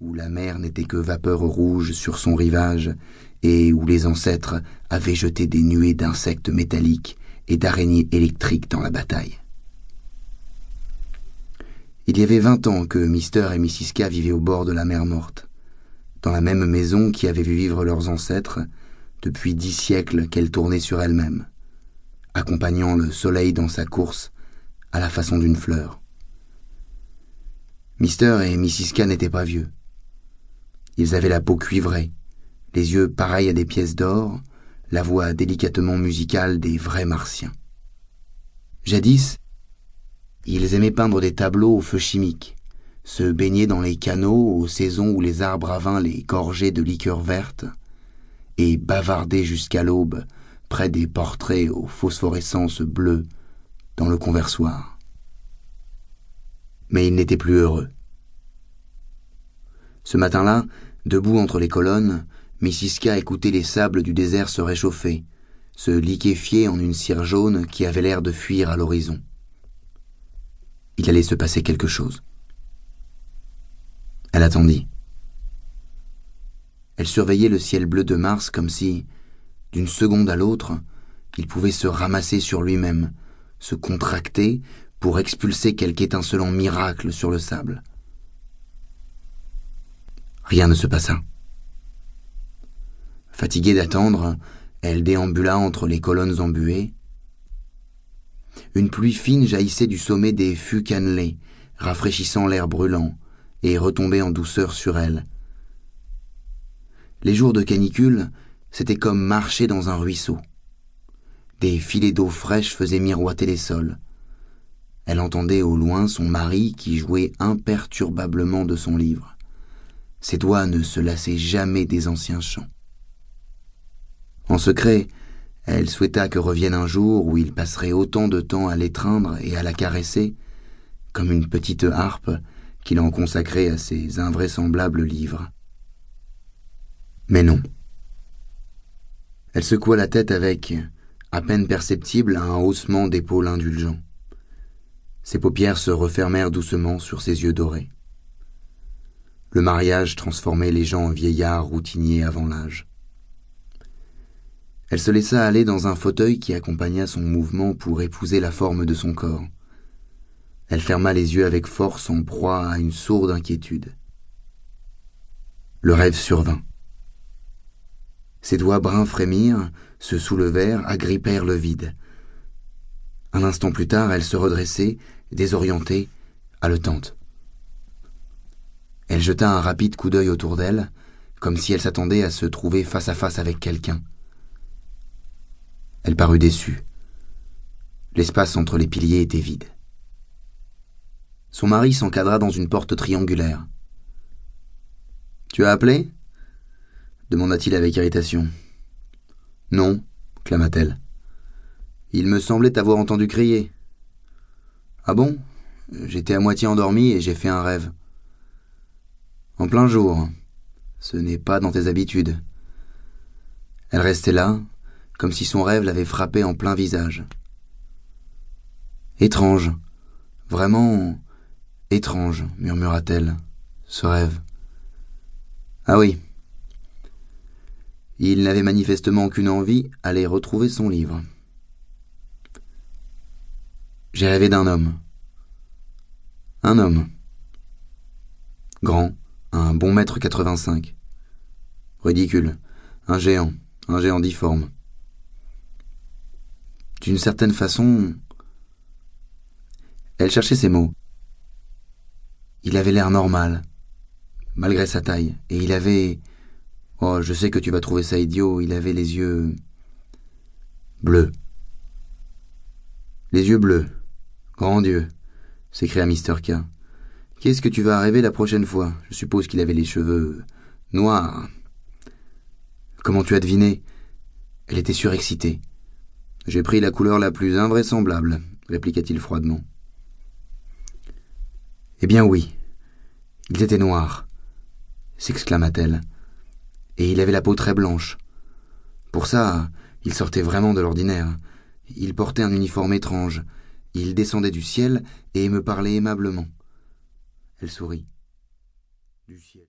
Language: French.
où la mer n'était que vapeur rouge sur son rivage, et où les ancêtres avaient jeté des nuées d'insectes métalliques et d'araignées électriques dans la bataille. Il y avait vingt ans que Mister et Mrs. K vivaient au bord de la mer morte, dans la même maison qui avait vu vivre leurs ancêtres depuis dix siècles qu'elle tournait sur elle-même, accompagnant le soleil dans sa course à la façon d'une fleur. Mister et Mrs. K n'étaient pas vieux. Ils avaient la peau cuivrée, les yeux pareils à des pièces d'or, la voix délicatement musicale des vrais martiens. Jadis, ils aimaient peindre des tableaux au feu chimique, se baigner dans les canaux aux saisons où les arbres à les gorgeaient de liqueurs vertes, et bavarder jusqu'à l'aube près des portraits aux phosphorescences bleues dans le conversoir. Mais ils n'étaient plus heureux. Ce matin-là, debout entre les colonnes, Missiska écoutait les sables du désert se réchauffer, se liquéfier en une cire jaune qui avait l'air de fuir à l'horizon. Il allait se passer quelque chose. Elle attendit. Elle surveillait le ciel bleu de Mars comme si, d'une seconde à l'autre, il pouvait se ramasser sur lui-même, se contracter pour expulser quelque étincelant miracle sur le sable. Rien ne se passa. Fatiguée d'attendre, elle déambula entre les colonnes embuées. Une pluie fine jaillissait du sommet des fûts cannelés, rafraîchissant l'air brûlant, et retombait en douceur sur elle. Les jours de canicule, c'était comme marcher dans un ruisseau. Des filets d'eau fraîche faisaient miroiter les sols. Elle entendait au loin son mari qui jouait imperturbablement de son livre. Ses doigts ne se lassaient jamais des anciens chants. En secret, elle souhaita que revienne un jour où il passerait autant de temps à l'étreindre et à la caresser, comme une petite harpe qu'il en consacrait à ses invraisemblables livres. Mais non. Elle secoua la tête avec, à peine perceptible, un haussement d'épaule indulgent. Ses paupières se refermèrent doucement sur ses yeux dorés. Le mariage transformait les gens en vieillards routiniers avant l'âge. Elle se laissa aller dans un fauteuil qui accompagna son mouvement pour épouser la forme de son corps. Elle ferma les yeux avec force en proie à une sourde inquiétude. Le rêve survint. Ses doigts bruns frémirent, se soulevèrent, agrippèrent le vide. Un instant plus tard, elle se redressait, désorientée, haletante. Elle jeta un rapide coup d'œil autour d'elle, comme si elle s'attendait à se trouver face à face avec quelqu'un. Elle parut déçue. L'espace entre les piliers était vide. Son mari s'encadra dans une porte triangulaire. Tu as appelé? demanda-t-il avec irritation. Non, clama-t-elle. Il me semblait t'avoir entendu crier. Ah bon? J'étais à moitié endormie et j'ai fait un rêve. En plein jour. Ce n'est pas dans tes habitudes. Elle restait là, comme si son rêve l'avait frappé en plein visage. Étrange, vraiment étrange, murmura-t-elle, ce rêve. Ah oui. Il n'avait manifestement aucune envie d'aller retrouver son livre. J'ai rêvé d'un homme. Un homme. Grand, un bon mètre quatre-vingt-cinq. Ridicule. Un géant. Un géant difforme. D'une certaine façon, elle cherchait ses mots. Il avait l'air normal, malgré sa taille, et il avait... Oh, je sais que tu vas trouver ça idiot, il avait les yeux... bleus. Les yeux bleus. Grand Dieu, s'écria Mr. K. Qu'est-ce que tu vas rêver la prochaine fois? Je suppose qu'il avait les cheveux noirs. Comment tu as deviné? Elle était surexcitée. J'ai pris la couleur la plus invraisemblable, répliqua-t-il froidement. Eh bien oui, il était noir, s'exclama-t-elle, et il avait la peau très blanche. Pour ça, il sortait vraiment de l'ordinaire. Il portait un uniforme étrange. Il descendait du ciel et me parlait aimablement. Elle sourit.